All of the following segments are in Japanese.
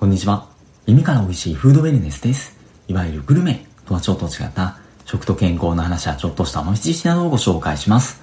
こんにちは。耳から美味しいフードウェルネスです。いわゆるグルメとはちょっと違った食と健康の話やちょっとした豆知識などをご紹介します。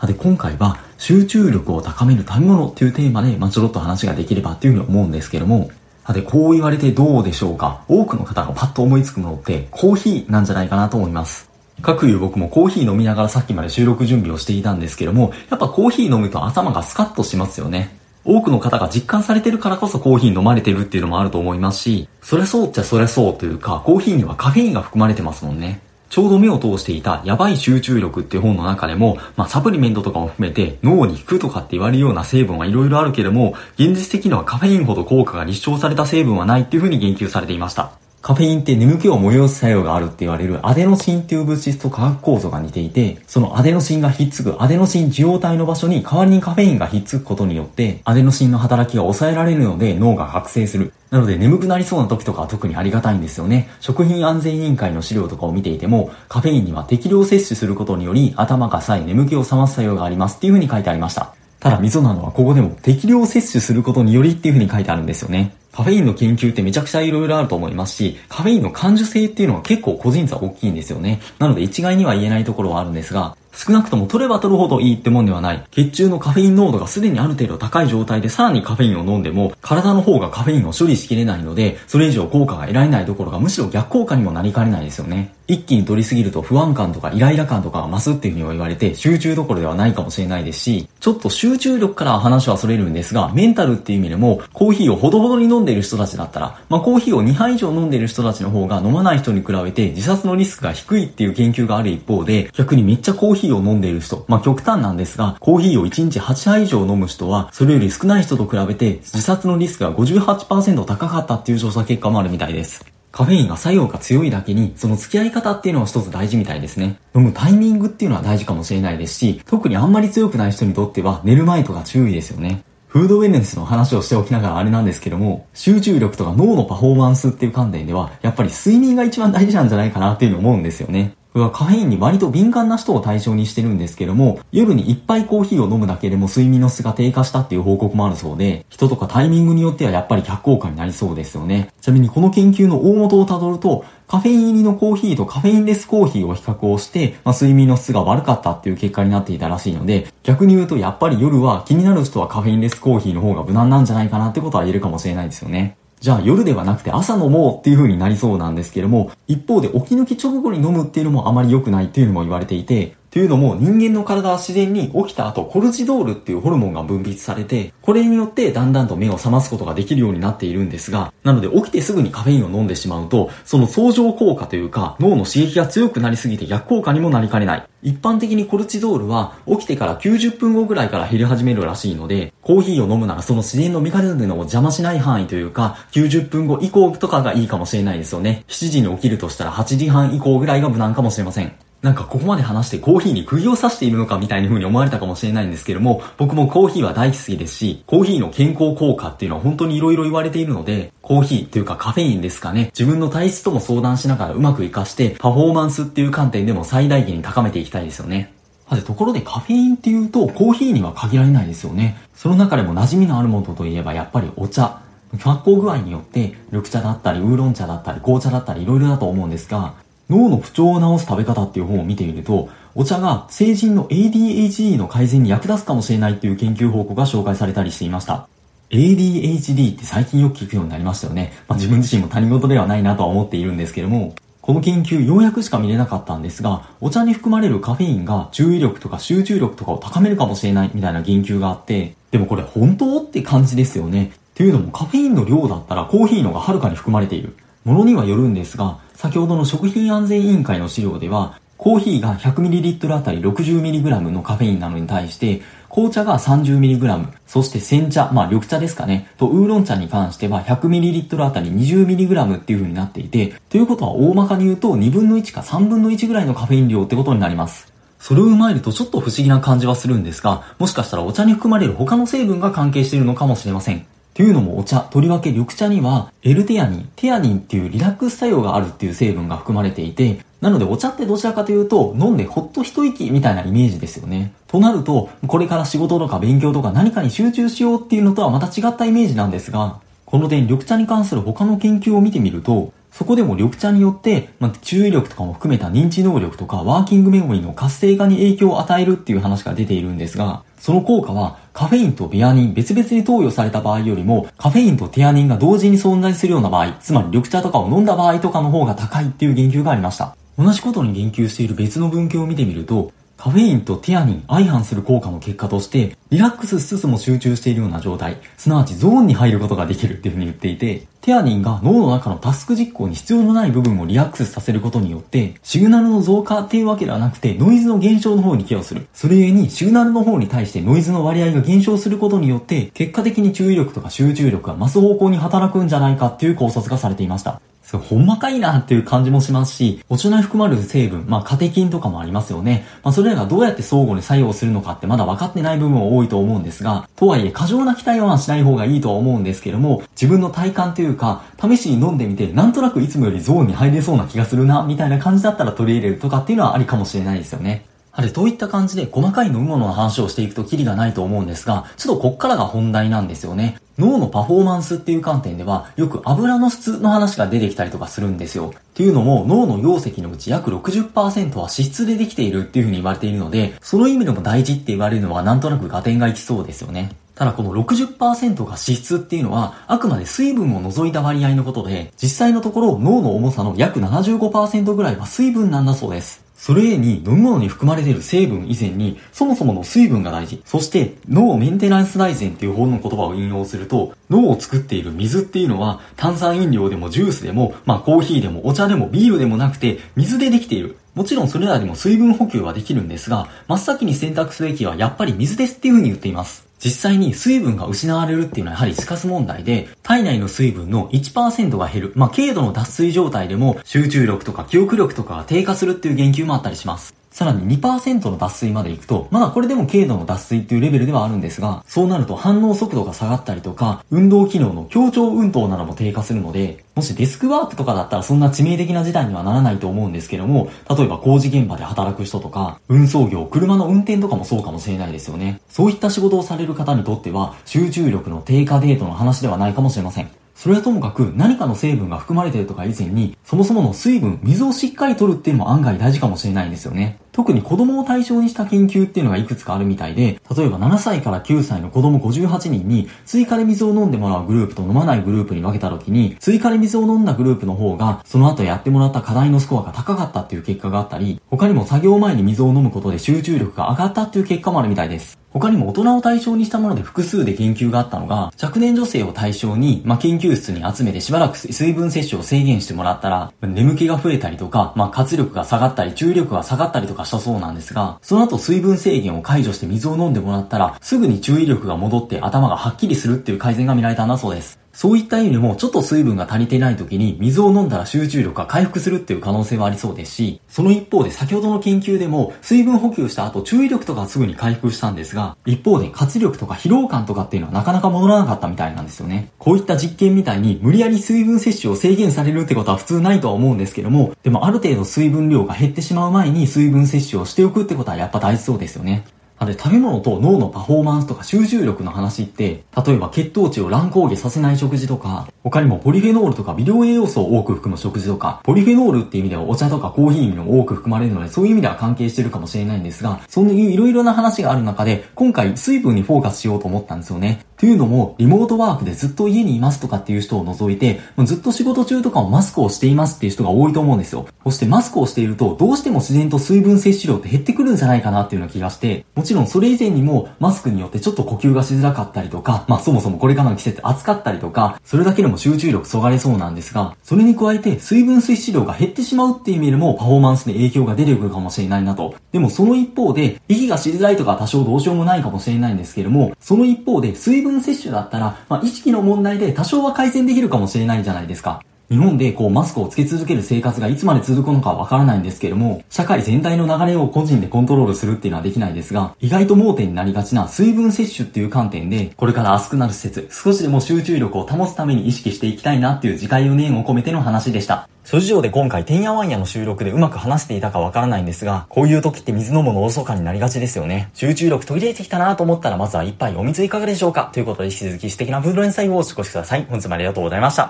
さて今回は集中力を高める食べ物っていうテーマで、まあ、ちょろっと話ができればっていうふうに思うんですけども、さてこう言われてどうでしょうか？多くの方がパッと思いつくものってコーヒーなんじゃないかなと思います。各いう僕もコーヒー飲みながらさっきまで収録準備をしていたんですけども、やっぱコーヒー飲むと頭がスカッとしますよね。多くの方が実感されてるからこそコーヒー飲まれてるっていうのもあると思いますし、それそうっちゃそれそうというか、コーヒーにはカフェインが含まれてますもんね。ちょうど目を通していたやばい集中力っていう本の中でも、まあサプリメントとかも含めて脳に効くとかって言われるような成分はいろいろあるけれども、現実的にはカフェインほど効果が立証された成分はないっていうふうに言及されていました。カフェインって眠気を催す作用があるって言われるアデノシンっていう物質と化学構造が似ていて、そのアデノシンがひっつくアデノシン受容体の場所に代わりにカフェインがひっつくことによって、アデノシンの働きが抑えられるので脳が覚醒する。なので眠くなりそうな時とかは特にありがたいんですよね。食品安全委員会の資料とかを見ていても、カフェインには適量摂取することにより頭がさえ眠気を覚ます作用がありますっていう風に書いてありました。ただ溝なのはここでも適量摂取することによりっていう風に書いてあるんですよね。カフェインの研究ってめちゃくちゃ色々あると思いますし、カフェインの感受性っていうのは結構個人差大きいんですよね。なので一概には言えないところはあるんですが、少なくとも取れば取るほどいいってもんではない。血中のカフェイン濃度がすでにある程度高い状態でさらにカフェインを飲んでも、体の方がカフェインを処理しきれないので、それ以上効果が得られないどころかむしろ逆効果にもなりかねないですよね。一気に取りすぎると不安感とかイライラ感とかが増すっていうふうに言われて、集中どころではないかもしれないですし、ちょっと集中力から話はそれるんですが、メンタルっていう意味でも、コーヒーをほどほどに飲ん飲んでいる人たちだったら、まあコーヒーを2杯以上飲んでいる人たちの方が飲まない人に比べて自殺のリスクが低いっていう研究がある一方で、逆にめっちゃコーヒーを飲んでいる人、まあ極端なんですが、コーヒーを1日8杯以上飲む人は、それより少ない人と比べて自殺のリスクが58%高かったっていう調査結果もあるみたいです。カフェインが作用が強いだけに、その付き合い方っていうのは一つ大事みたいですね。飲むタイミングっていうのは大事かもしれないですし、特にあんまり強くない人にとっては寝る前とか注意ですよね。フードウェルネスの話をしておきながらあれなんですけども、集中力とか脳のパフォーマンスっていう観点では、やっぱり睡眠が一番大事なんじゃないかなっていうふうに思うんですよね。はカフェインに割と敏感な人を対象にしてるんですけども、夜にいっぱいコーヒーを飲むだけでも睡眠の質が低下したっていう報告もあるそうで、人とかタイミングによってはやっぱり逆効果になりそうですよね。ちなみにこの研究の大元をたどると、カフェイン入りのコーヒーとカフェインレスコーヒーを比較をして、まあ、睡眠の質が悪かったっていう結果になっていたらしいので、逆に言うとやっぱり夜は気になる人はカフェインレスコーヒーの方が無難なんじゃないかなってことは言えるかもしれないですよね。じゃあ夜ではなくて朝飲もうっていう風になりそうなんですけれども、一方で起き抜き直後に飲むっていうのもあまり良くないっていうのも言われていて、というのも人間の体は自然に起きた後コルチドールっていうホルモンが分泌されて、これによってだんだんと目を覚ますことができるようになっているんですが、なので起きてすぐにカフェインを飲んでしまうと、その相乗効果というか脳の刺激が強くなりすぎて逆効果にもなりかねない。一般的にコルチドールは起きてから90分後ぐらいから減り始めるらしいので、コーヒーを飲むならその自然のメカニズムの邪魔しない範囲というか、90分後以降とかがいいかもしれないですよね。7時に起きるとしたら8時半以降ぐらいが無難かもしれません。なんかここまで話してコーヒーに釘を刺しているのかみたいな風に思われたかもしれないんですけども、僕もコーヒーは大好きですし、コーヒーの健康効果っていうのは本当に色々言われているので、コーヒーっていうかカフェインですかね、自分の体質とも相談しながらうまく活かして、パフォーマンスっていう観点でも最大限に高めていきたいですよね。さて、ところでカフェインっていうとコーヒーには限られないですよね。その中でも馴染みのあるものといえばやっぱりお茶。発酵具合によって、緑茶だったり、ウーロン茶だったり、紅茶だったり、色々だと思うんですが、脳の不調を治す食べ方っていう本を見てみると、お茶が成人の ADHD の改善に役立つかもしれないっていう研究報告が紹介されたりしていました。ADHD って最近よく聞くようになりましたよね。まあ、自分自身も他人事ではないなとは思っているんですけども、この研究ようやくしか見れなかったんですが、お茶に含まれるカフェインが注意力とか集中力とかを高めるかもしれないみたいな言及があって、でもこれ本当って感じですよね。っていうのもカフェインの量だったらコーヒーのがはるかに含まれている。ものにはよるんですが、先ほどの食品安全委員会の資料では、コーヒーが 100ml あたり 60mg のカフェインなのに対して、紅茶が 30mg、そして煎茶、まあ緑茶ですかね、とウーロン茶に関しては 100ml あたり 20mg っていう風になっていて、ということは大まかに言うと2分の1か3分の1ぐらいのカフェイン量ってことになります。それを踏まえるとちょっと不思議な感じはするんですが、もしかしたらお茶に含まれる他の成分が関係しているのかもしれません。というのもお茶、とりわけ緑茶には、エルテアニン、テアニンっていうリラックス作用があるっていう成分が含まれていて、なのでお茶ってどちらかというと、飲んでほっと一息みたいなイメージですよね。となると、これから仕事とか勉強とか何かに集中しようっていうのとはまた違ったイメージなんですが、この点、緑茶に関する他の研究を見てみると、そこでも緑茶によって、まあ、注意力とかも含めた認知能力とかワーキングメモリーの活性化に影響を与えるっていう話が出ているんですが、その効果はカフェインとビアニン別々に投与された場合よりもカフェインとテアニンが同時に存在するような場合、つまり緑茶とかを飲んだ場合とかの方が高いっていう言及がありました。同じことに言及している別の文献を見てみると、カフェインとテアニン相反する効果の結果として、リラックスしつつも集中しているような状態、すなわちゾーンに入ることができるっていうふうに言っていて、テアニンが脳の中のタスク実行に必要のない部分をリラックスさせることによって、シグナルの増加っていうわけではなくて、ノイズの減少の方に寄与する。それゆえに、シグナルの方に対してノイズの割合が減少することによって、結果的に注意力とか集中力が増す方向に働くんじゃないかっていう考察がされていました。それほんまかいなっていう感じもしますし、お茶内含まれる成分、まあカテキンとかもありますよね。まあそれらがどうやって相互に作用するのかってまだ分かってない部分は多いと思うんですが、とはいえ過剰な期待はしない方がいいとは思うんですけども、自分の体感というか、試しに飲んでみて、なんとなくいつもよりゾーンに入れそうな気がするな、みたいな感じだったら取り入れるとかっていうのはありかもしれないですよね。あれ、どういった感じで細かい飲み物の話をしていくとキリがないと思うんですが、ちょっとこっからが本題なんですよね。脳のパフォーマンスっていう観点では、よく油の質の話が出てきたりとかするんですよ。っていうのも、脳の容積のうち約60%は脂質でできているっていう風に言われているので、その意味でも大事って言われるのはなんとなく合点がいきそうですよね。ただこの60%が脂質っていうのは、あくまで水分を除いた割合のことで、実際のところ脳の重さの約75%ぐらいは水分なんだそうです。それに飲み物に含まれている成分以前に、そもそもの水分が大事。そして、脳メンテナンス大全っていう本の言葉を引用すると、脳を作っている水っていうのは、炭酸飲料でもジュースでも、まあコーヒーでもお茶でもビールでもなくて、水でできている。もちろんそれらでも水分補給はできるんですが、真っ先に選択すべきはやっぱり水ですっていう風に言っています。実際に水分が失われるっていうのはやはり死活問題で、体内の水分の1%が減る。まあ、軽度の脱水状態でも集中力とか記憶力とかが低下するっていう言及もあったりします。さらに2%の脱水まで行くと、まだこれでも軽度の脱水っていうレベルではあるんですが、そうなると反応速度が下がったりとか、運動機能の協調運動なども低下するので、もしデスクワークとかだったらそんな致命的な事態にはならないと思うんですけども、例えば工事現場で働く人とか、運送業、車の運転とかもそうかもしれないですよね。そういった仕事をされる方にとっては、集中力の低下デートの話ではないかもしれません。それはともかく何かの成分が含まれているとか以前に、そもそもの水分、水をしっかり取るっていうのも案外大事かもしれないんですよね。特に子供を対象にした研究っていうのがいくつかあるみたいで、例えば7歳から9歳の子供58人に追加で水を飲んでもらうグループと飲まないグループに分けた時に、追加で水を飲んだグループの方が、その後やってもらった課題のスコアが高かったっていう結果があったり、他にも作業前に水を飲むことで集中力が上がったっていう結果もあるみたいです。他にも大人を対象にしたもので複数で研究があったのが、若年女性を対象に、まあ、研究室に集めてしばらく水分摂取を制限してもらったら、眠気が増えたりとか、まあ、活力が下がったり、注意力が下がったりとかしたそうなんですが、その後水分制限を解除して水を飲んでもらったら、すぐに注意力が戻って頭がはっきりするっていう改善が見られたんだそうです。そういった意味でも、ちょっと水分が足りてない時に水を飲んだら集中力が回復するっていう可能性はありそうですし、その一方で先ほどの研究でも、水分補給した後注意力とかすぐに回復したんですが、一方で活力とか疲労感とかっていうのはなかなか戻らなかったみたいなんですよね。こういった実験みたいに無理やり水分摂取を制限されるってことは普通ないとは思うんですけども、でもある程度水分量が減ってしまう前に水分摂取をしておくってことはやっぱ大事そうですよね。あれ、食べ物と脳のパフォーマンスとか集中力の話って、例えば血糖値を乱高下させない食事とか、他にもポリフェノールとか微量栄養素を多く含む食事とか、ポリフェノールっていう意味ではお茶とかコーヒーにも多く含まれるので、そういう意味では関係してるかもしれないんですが、そういういろいろな話がある中で、今回水分にフォーカスしようと思ったんですよね。というのも、リモートワークでずっと家にいますとかっていう人を除いて、ずっと仕事中とかもマスクをしていますっていう人が多いと思うんですよ。そしてマスクをしていると、どうしても自然と水分摂取量って減ってくるんじゃないかなっていうような気がして、もちろんそれ以前にもマスクによってちょっと呼吸がしづらかったりとか、まあそもそもこれからの季節暑かったりとか、それだけでも集中力そがれそうなんですが、それに加えて水分摂取量が減ってしまうっていう意味でもパフォーマンスに影響が出てくるかもしれないなと。でもその一方で、息がしづらいとか多少どうしようもないかもしれないんですけれども、その一方で水分摂取だったらまあ、意識の問題で多少は改善できるかもしれないじゃないですか。日本でこうマスクをつけ続ける生活がいつまで続くのかわからないんですけれども、社会全体の流れを個人でコントロールするっていうのはできないですが、意外と盲点になりがちな水分摂取っていう観点で、これから熱くなる施設、少しでも集中力を保つために意識していきたいなっていう自戒を念を込めての話でした。諸事情で今回、てんやわんやの収録でうまく話していたかわからないんですが、こういう時って水飲むのおろそかになりがちですよね。集中力途切れてきたなと思ったら、まずは一杯お水いかがでしょうかということで、引き続き素敵なフード連載をお過ごしください。本日もありがとうございました。